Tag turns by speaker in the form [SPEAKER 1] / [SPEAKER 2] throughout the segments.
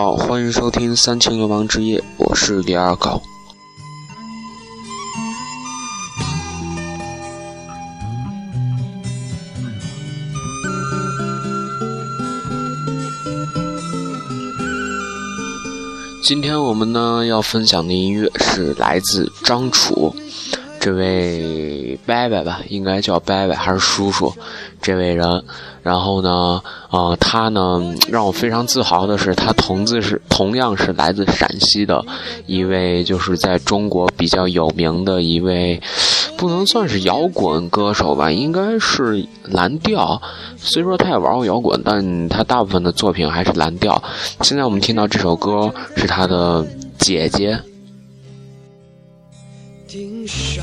[SPEAKER 1] 好，欢迎收听《三清流氓之夜》，我是李二狗。今天我们呢要分享的音乐是来自张楚。这位伯伯吧，应该叫伯伯还是叔叔？这位人，然后呢，呃，他呢让我非常自豪的是，他同字是同样是来自陕西的一位，就是在中国比较有名的一位，不能算是摇滚歌手吧，应该是蓝调。虽说他也玩过摇滚，但他大部分的作品还是蓝调。现在我们听到这首歌是他的姐姐。听啥？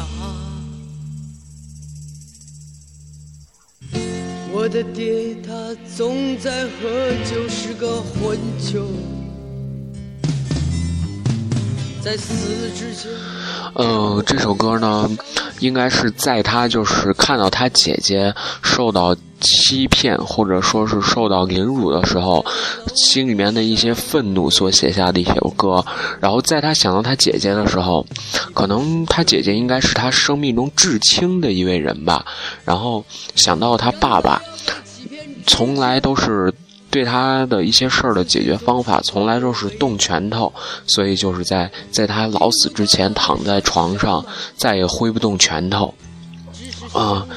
[SPEAKER 1] 我的爹他总在喝酒，是个混球。在死之前，呃，这首歌呢，应该是在他就是看到他姐姐受到。欺骗或者说是受到凌辱的时候，心里面的一些愤怒所写下的一首歌。然后在他想到他姐姐的时候，可能他姐姐应该是他生命中至亲的一位人吧。然后想到他爸爸，从来都是对他的一些事儿的解决方法，从来都是动拳头。所以就是在在他老死之前躺在床上，再也挥不动拳头。啊。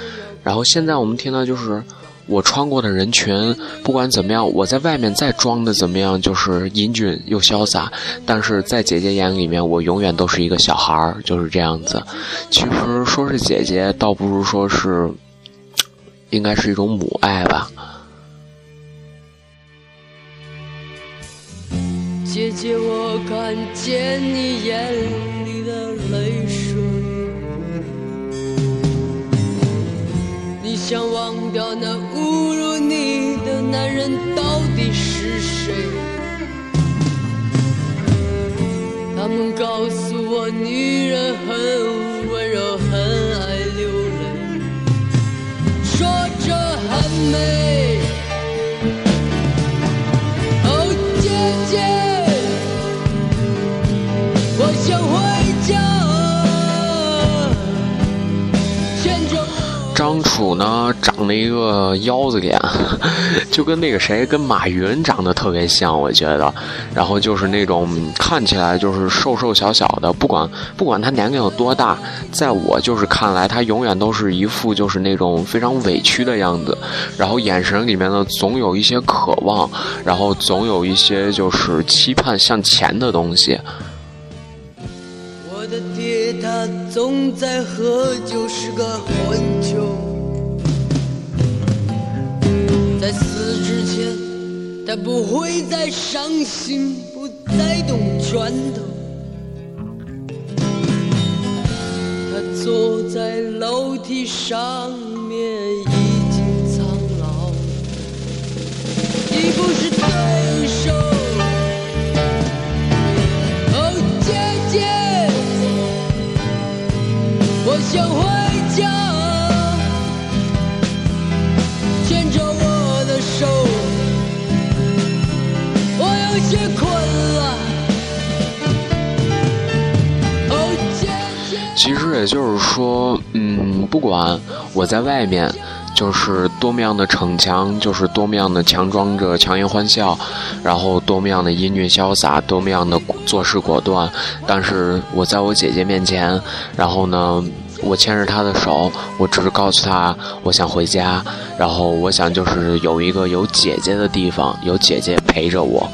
[SPEAKER 1] 然后现在我们听到就是我穿过的人群，不管怎么样，我在外面再装的怎么样，就是英俊又潇洒，但是在姐姐眼里面，我永远都是一个小孩儿，就是这样子。其实说是姐姐，倒不如说是，应该是一种母爱吧。姐姐，我看见你眼里的泪想忘掉那侮辱你的男人到底是谁？他们告诉我，女人很张楚呢，长了一个腰子脸，就跟那个谁，跟马云长得特别像，我觉得。然后就是那种看起来就是瘦瘦小小的，不管不管他年龄有多大，在我就是看来，他永远都是一副就是那种非常委屈的样子。然后眼神里面呢，总有一些渴望，然后总有一些就是期盼向前的东西。我的爹他总在喝酒，是个混球。在死之前，他不会再伤心，不再动拳头。他坐在楼梯上面，已经苍老，已不是最也就是说，嗯，不管我在外面，就是多么样的逞强，就是多么样的强装着强颜欢笑，然后多么样的英俊潇洒，多么样的做事果断，但是我在我姐姐面前，然后呢？我牵着她的手，我只是告诉她，我想回家，然后我想就是有一个有姐姐的地方，有姐姐陪着我。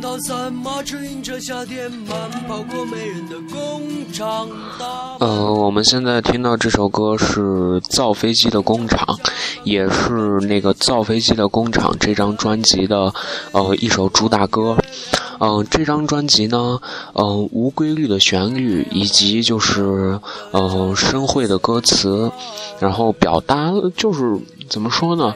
[SPEAKER 1] 一整套三马指引着夏天慢跑过没人的工厂。呃，我们现在听到这首歌是造飞机的工厂，也是那个造飞机的工厂这张专辑的呃一首主打歌。嗯，这张专辑呢，嗯，无规律的旋律以及就是嗯深会的歌词，然后表达就是怎么说呢？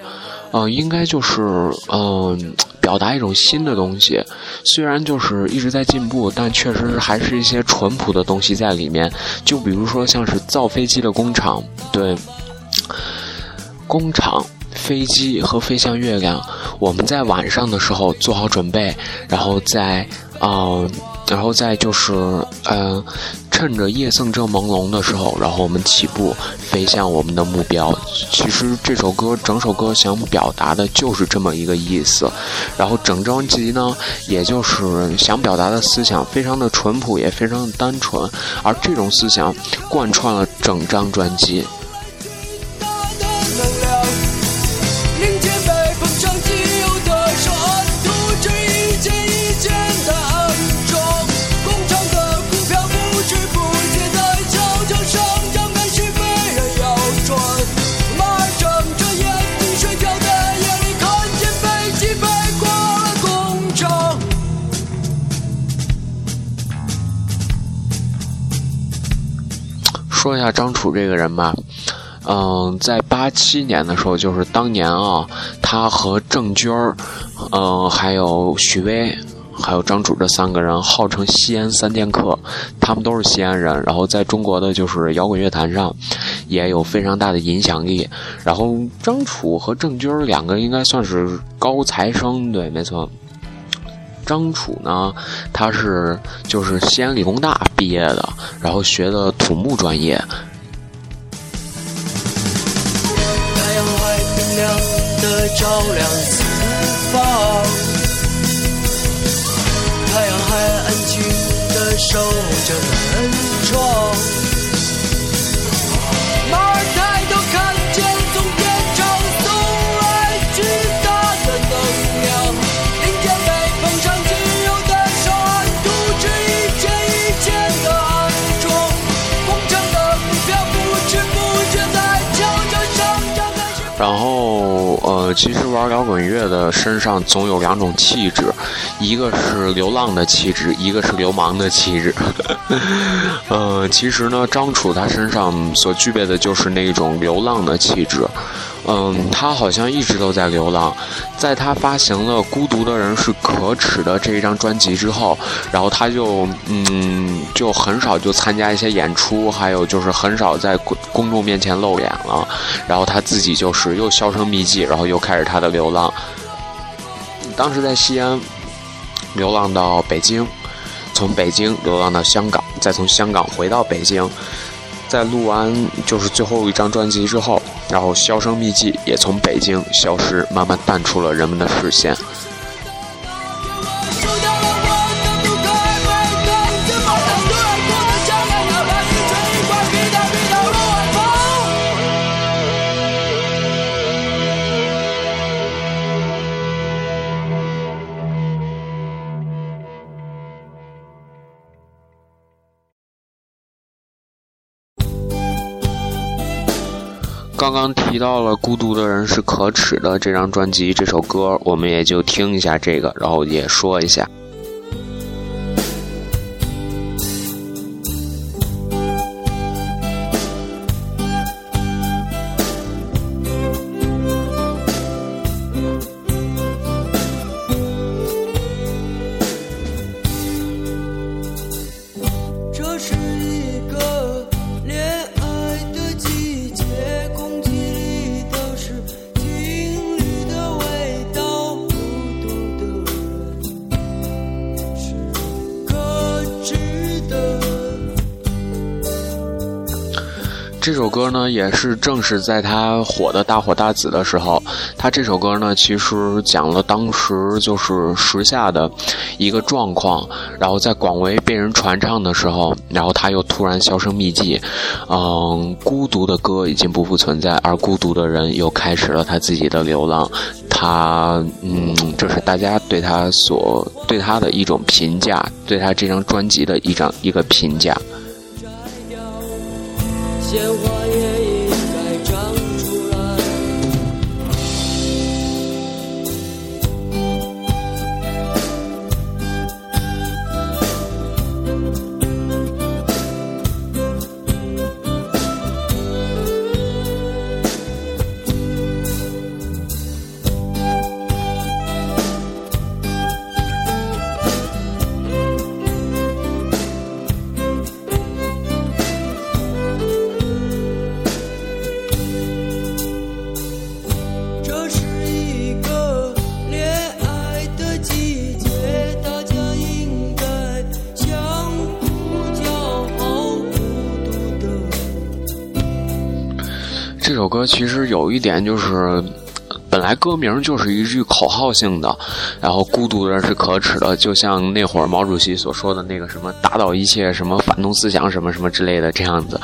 [SPEAKER 1] 嗯，应该就是嗯，表达一种新的东西。虽然就是一直在进步，但确实还是一些淳朴的东西在里面。就比如说像是造飞机的工厂，对，工厂。飞机和飞向月亮，我们在晚上的时候做好准备，然后在啊，然后再就是嗯，趁着夜色正朦胧的时候，然后我们起步飞向我们的目标。其实这首歌整首歌想表达的就是这么一个意思，然后整张辑呢，也就是想表达的思想非常的淳朴，也非常的单纯，而这种思想贯穿了整张专辑。说一下张楚这个人吧，嗯，在八七年的时候，就是当年啊，他和郑钧儿，嗯，还有许巍，还有张楚这三个人号称西安三剑客，他们都是西安人，然后在中国的就是摇滚乐坛上也有非常大的影响力。然后张楚和郑钧儿两个应该算是高材生，对，没错。张楚呢，他是就是西安理工大毕业的，然后学的土木专业。太阳还明亮的照亮四方，太阳还安静的守着门窗。其实玩摇滚乐的身上总有两种气质，一个是流浪的气质，一个是流氓的气质。呃，其实呢，张楚他身上所具备的就是那种流浪的气质。嗯，他好像一直都在流浪。在他发行了《孤独的人是可耻的》这一张专辑之后，然后他就嗯，就很少就参加一些演出，还有就是很少在公公众面前露脸了。然后他自己就是又销声匿迹，然后又开始他的流浪。当时在西安流浪到北京，从北京流浪到香港，再从香港回到北京。在录完就是最后一张专辑之后，然后销声匿迹，也从北京消失，慢慢淡出了人们的视线。刚刚提到了《孤独的人是可耻的》这张专辑，这首歌我们也就听一下这个，然后也说一下。歌呢，也是正是在他火的大火大紫的时候，他这首歌呢，其实讲了当时就是时下的一个状况，然后在广为被人。传唱的时候，然后他又突然销声匿迹。嗯，孤独的歌已经不复存在，而孤独的人又开始了他自己的流浪。他，嗯，这是大家对他所对他的一种评价，对他这张专辑的一张一个评价。其实有一点就是。本来歌名就是一句口号性的，然后孤独的人是可耻的，就像那会儿毛主席所说的那个什么打倒一切什么反动思想什么什么之类的这样子。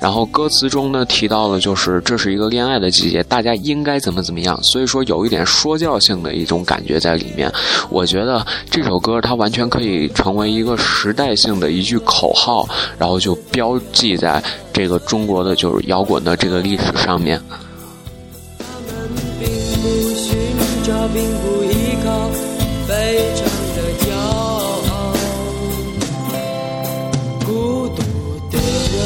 [SPEAKER 1] 然后歌词中呢提到了就是这是一个恋爱的季节，大家应该怎么怎么样，所以说有一点说教性的一种感觉在里面。我觉得这首歌它完全可以成为一个时代性的一句口号，然后就标记在这个中国的就是摇滚的这个历史上面。
[SPEAKER 2] 他们并不寻找，并不依靠，非常的骄傲。孤独的人，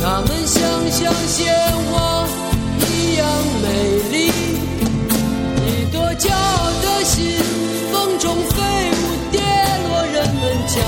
[SPEAKER 2] 他们像像鲜花一样美丽。一朵骄傲的心，风中飞舞，跌落人们脚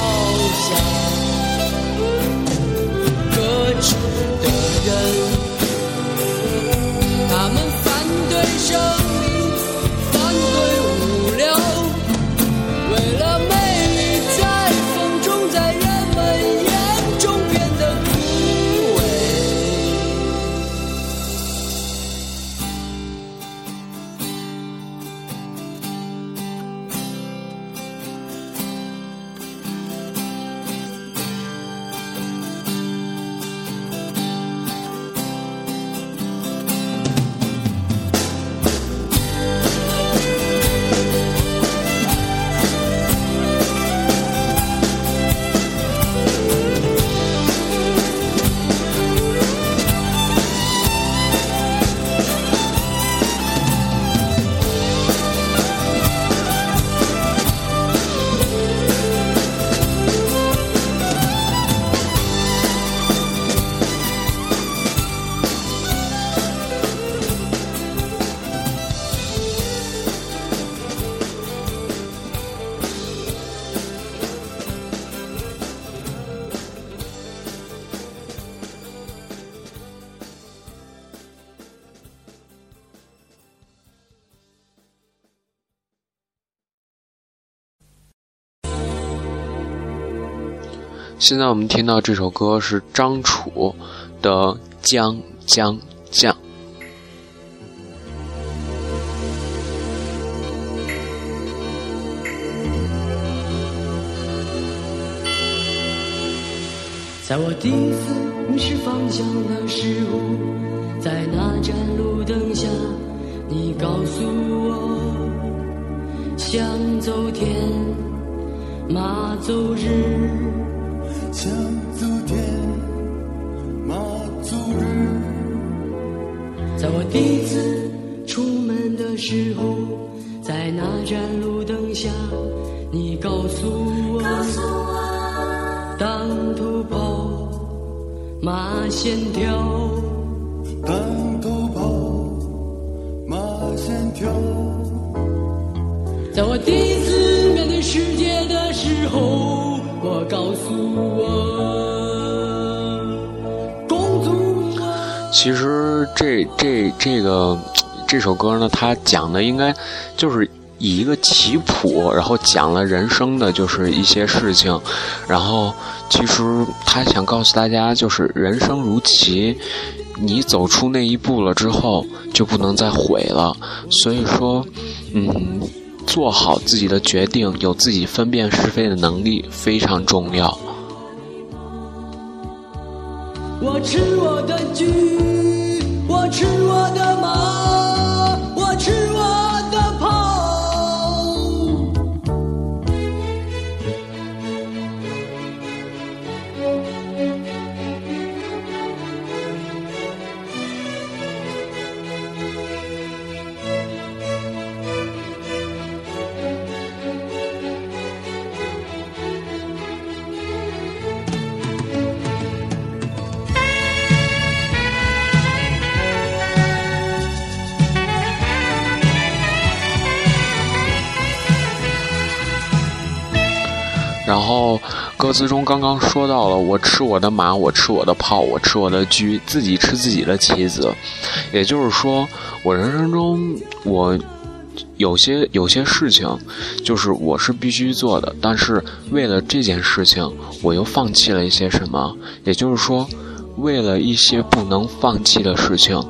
[SPEAKER 1] 现在我们听到这首歌是张楚的《将将将》。
[SPEAKER 2] 在我第一次迷失方向的时候，在那盏路灯下，你告诉我，想走天，马走日。想走天马走日，在我第一次出门的时候，在那盏路灯下，你告诉我，当头跑，马先跳，当头跑，马先跳，在我第一次
[SPEAKER 1] 其实这这这个这首歌呢，它讲的应该就是以一个棋谱，然后讲了人生的就是一些事情，然后其实他想告诉大家，就是人生如棋，你走出那一步了之后，就不能再悔了。所以说，嗯。做好自己的决定，有自己分辨是非的能力非常重要。
[SPEAKER 2] 我吃我的鸡，我吃我的马，
[SPEAKER 1] 然后，歌词中刚刚说到了，我吃我的马，我吃我的炮，我吃我的车，自己吃自己的棋子。也就是说，我人生中我有些有些事情，就是我是必须做的，但是为了这件事情，我又放弃了一些什么？也就是说，为了一些不能放弃的事情，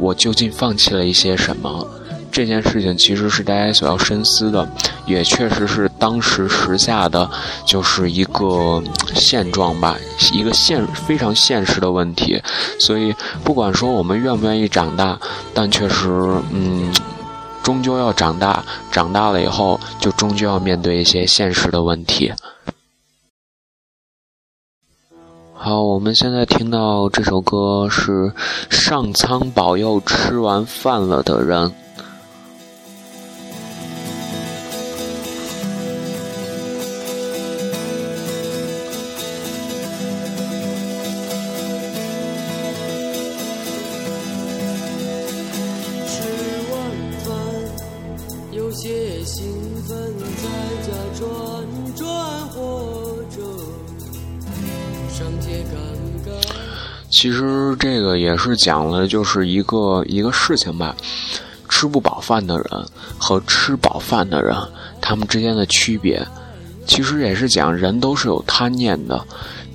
[SPEAKER 1] 我究竟放弃了一些什么？这件事情其实是大家所要深思的，也确实是当时时下的就是一个现状吧，一个现非常现实的问题。所以，不管说我们愿不愿意长大，但确实，嗯，终究要长大。长大了以后，就终究要面对一些现实的问题。好，我们现在听到这首歌是上苍保佑吃完饭了的人。兴奋在辗转其实这个也是讲了，就是一个一个事情吧。吃不饱饭的人和吃饱饭的人，他们之间的区别，其实也是讲人都是有贪念的。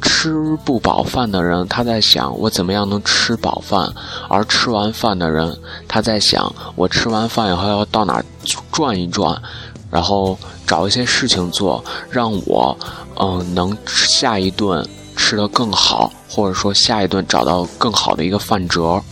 [SPEAKER 1] 吃不饱饭的人，他在想我怎么样能吃饱饭；而吃完饭的人，他在想我吃完饭以后要到哪转一转，然后找一些事情做，让我嗯能下一顿。吃得更好，或者说下一顿找到更好的一个饭辙。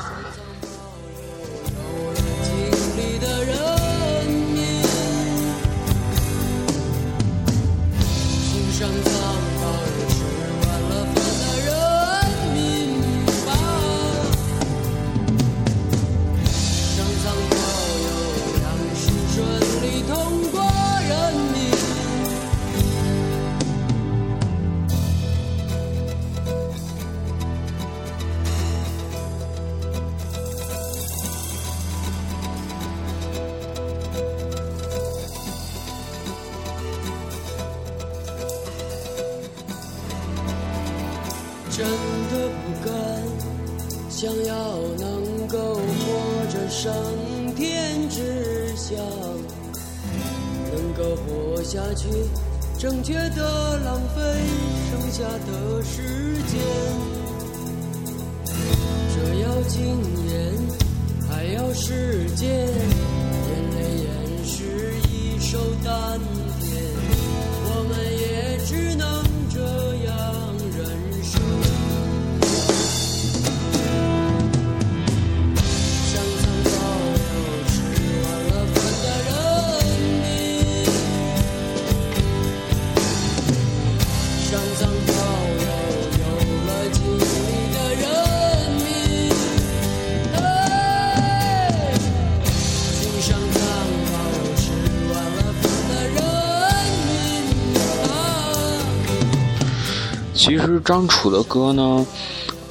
[SPEAKER 1] 其实张楚的歌呢，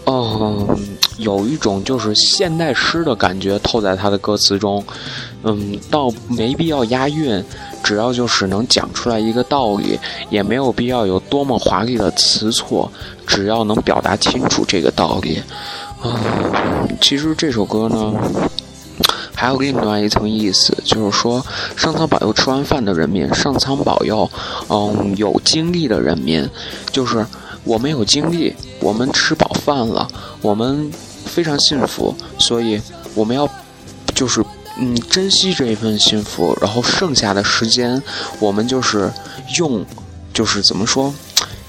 [SPEAKER 1] 嗯，有一种就是现代诗的感觉透在他的歌词中，嗯，倒没必要押韵，只要就是能讲出来一个道理，也没有必要有多么华丽的词错，只要能表达清楚这个道理。啊，其实这首歌呢，还有另外一层意思，就是说上苍保佑吃完饭的人民，上苍保佑，嗯，有精力的人民，就是。我们有精力，我们吃饱饭了，我们非常幸福，所以我们要就是嗯，珍惜这一份幸福，然后剩下的时间，我们就是用，就是怎么说，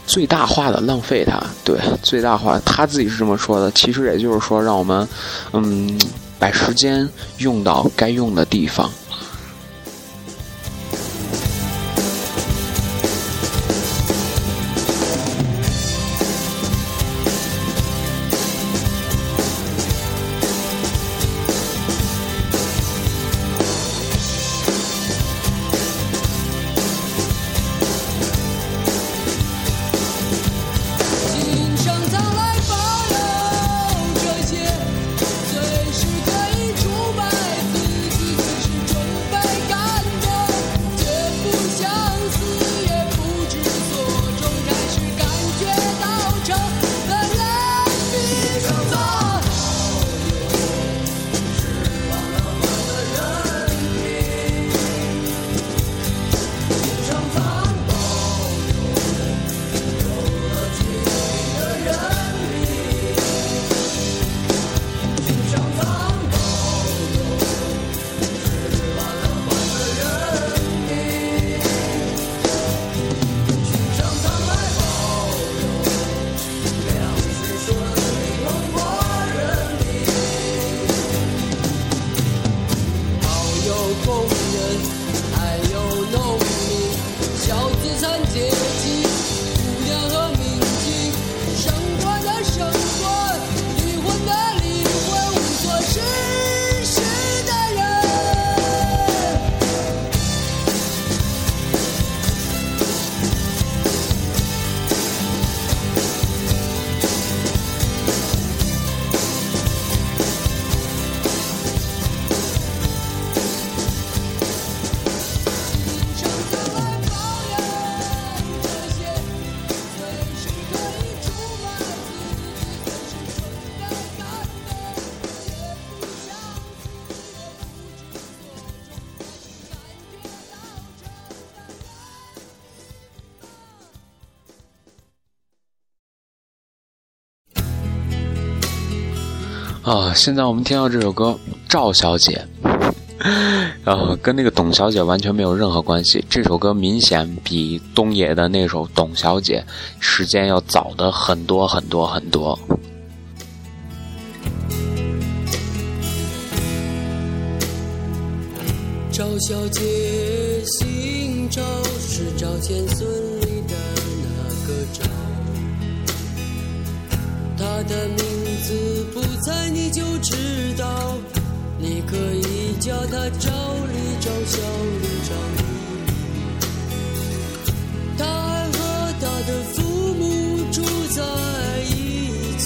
[SPEAKER 1] 最大化的浪费它。对，最大化，他自己是这么说的。其实也就是说，让我们，嗯，把时间用到该用的地方。啊，现在我们听到这首歌《赵小姐》，啊，跟那个董小姐完全没有任何关系。这首歌明显比东野的那首《董小姐》时间要早的很多很多很多。
[SPEAKER 2] 赵小姐姓赵，是赵钱孙李的那个赵，他的名。字不猜你就知道，你可以叫他赵丽、赵小丽、赵丽。他和他的父母住在一起，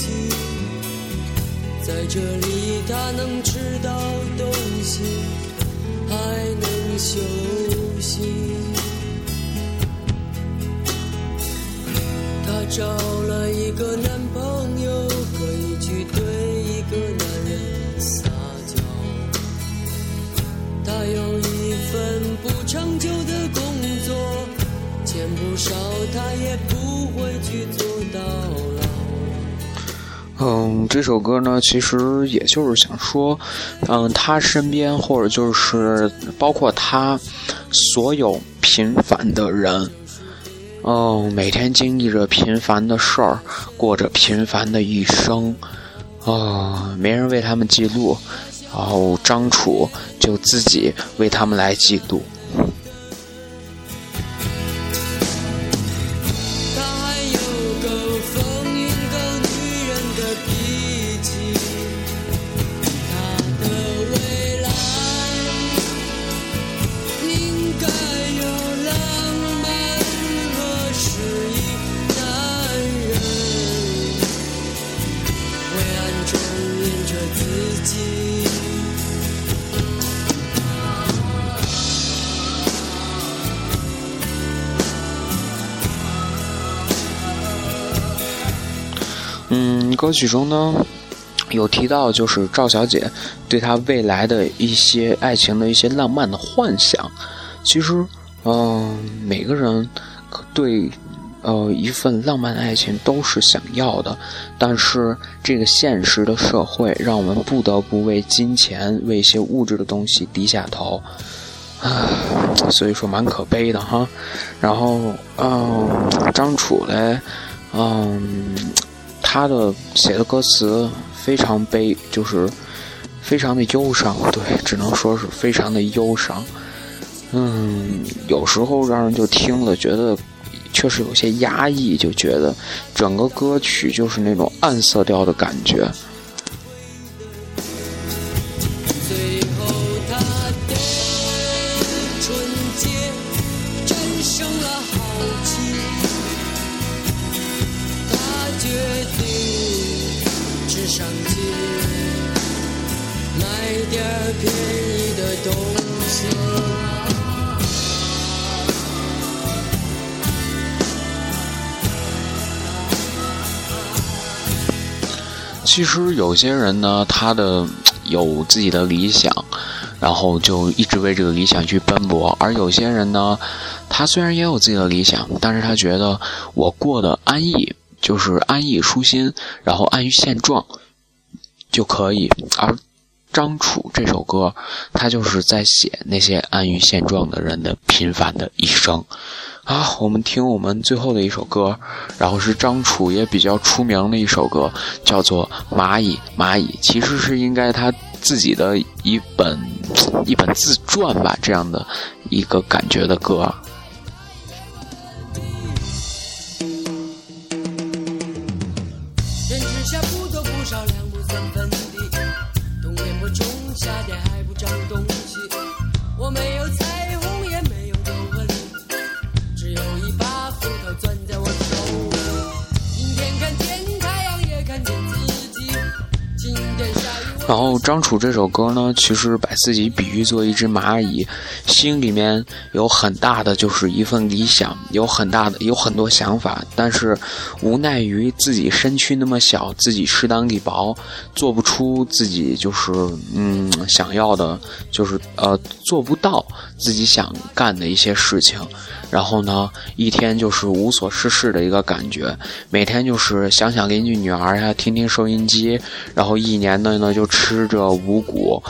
[SPEAKER 2] 在这里他能吃到东西，还能休息。他找了一个男久的工作，钱不少，他也不会去做到老。
[SPEAKER 1] 嗯，这首歌呢，其实也就是想说，嗯，他身边或者就是包括他所有平凡的人，嗯，每天经历着平凡的事儿，过着平凡的一生。哦，没人为他们记录，然后张楚就自己为他们来记录。嗯歌曲中呢，有提到就是赵小姐对她未来的一些爱情的一些浪漫的幻想。其实，嗯，每个人对呃，一份浪漫的爱情都是想要的，但是这个现实的社会让我们不得不为金钱、为一些物质的东西低下头，啊，所以说蛮可悲的哈。然后，嗯，张楚嘞，嗯，他的写的歌词非常悲，就是非常的忧伤，对，只能说是非常的忧伤。嗯，有时候让人就听了觉得。确实有些压抑，就觉得整个歌曲就是那种暗色调的感觉。便宜的东西其实有些人呢，他的有自己的理想，然后就一直为这个理想去奔波；而有些人呢，他虽然也有自己的理想，但是他觉得我过得安逸，就是安逸舒心，然后安于现状就可以。而张楚这首歌，他就是在写那些安于现状的人的平凡的一生。啊，我们听我们最后的一首歌，然后是张楚也比较出名的一首歌，叫做《蚂蚁蚂蚁》，其实是应该他自己的一本一本自传吧，这样的一个感觉的歌。然后张楚这首歌呢，其实把自己比喻作一只蚂蚁，心里面有很大的就是一份理想，有很大的有很多想法，但是无奈于自己身躯那么小，自己势单力薄，做不出自己就是嗯想要的，就是呃做不到自己想干的一些事情。然后呢，一天就是无所事事的一个感觉，每天就是想想邻居女儿呀，听听收音机，然后一年的呢就吃着五谷，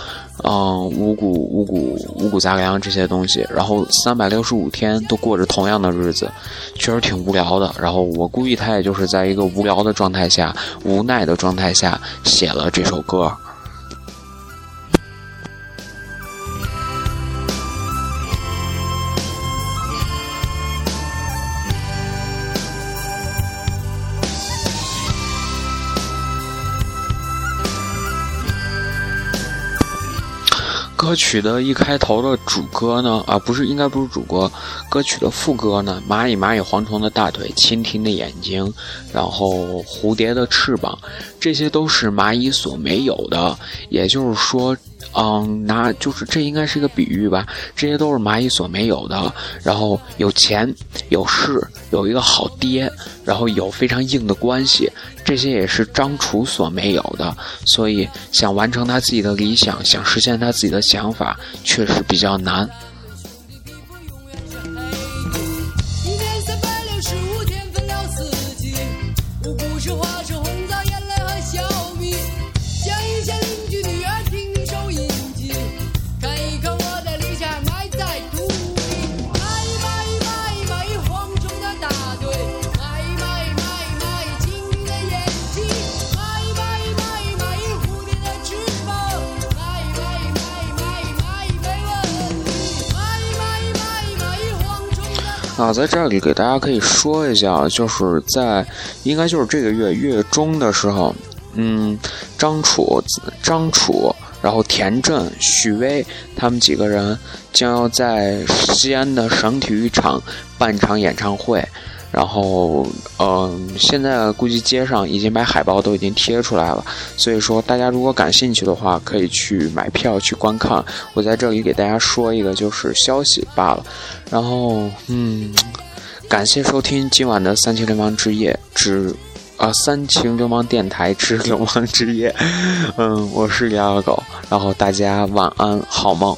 [SPEAKER 1] 嗯，五谷五谷五谷杂粮这些东西，然后三百六十五天都过着同样的日子，确实挺无聊的。然后我估计他也就是在一个无聊的状态下、无奈的状态下写了这首歌。歌曲的一开头的主歌呢，啊，不是，应该不是主歌，歌曲的副歌呢，蚂蚁蚂蚁蝗虫的大腿，蜻蜓的眼睛，然后蝴蝶的翅膀，这些都是蚂蚁所没有的，也就是说。嗯，拿就是这应该是一个比喻吧，这些都是蚂蚁所没有的。然后有钱，有势，有一个好爹，然后有非常硬的关系，这些也是张楚所没有的。所以想完成他自己的理想，想实现他自己的想法，确实比较难。我，在这里给大家可以说一下，就是在应该就是这个月月中的时候，嗯，张楚、张楚，然后田震、许巍他们几个人将要在西安的省体育场办场演唱会。然后，嗯，现在估计街上已经把海报都已经贴出来了，所以说大家如果感兴趣的话，可以去买票去观看。我在这里给大家说一个就是消息罢了。然后，嗯，感谢收听今晚的三秦流氓之夜之，啊，三秦流氓电台之流氓之夜。嗯，我是李二狗，然后大家晚安，好梦。